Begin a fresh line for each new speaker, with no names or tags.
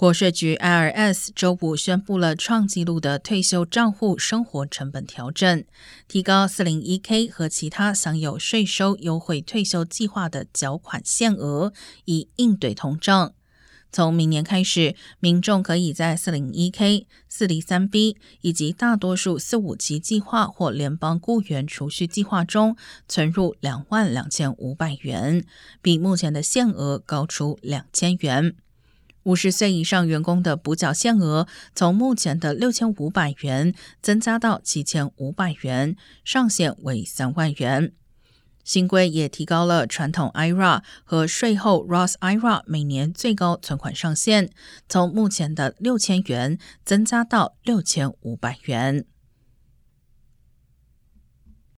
国税局 IRS 周五宣布了创纪录的退休账户生活成本调整，提高 401k 和其他享有税收优惠退休计划的缴款限额，以应对通胀。从明年开始，民众可以在 401k、403b 以及大多数457计划或联邦雇员储蓄计划中存入两万两千五百元，比目前的限额高出两千元。五十岁以上员工的补缴限额从目前的六千五百元增加到七千五百元，上限为三万元。新规也提高了传统 IRA 和税后 Roth IRA 每年最高存款上限，从目前的六千元增加到六千五百元。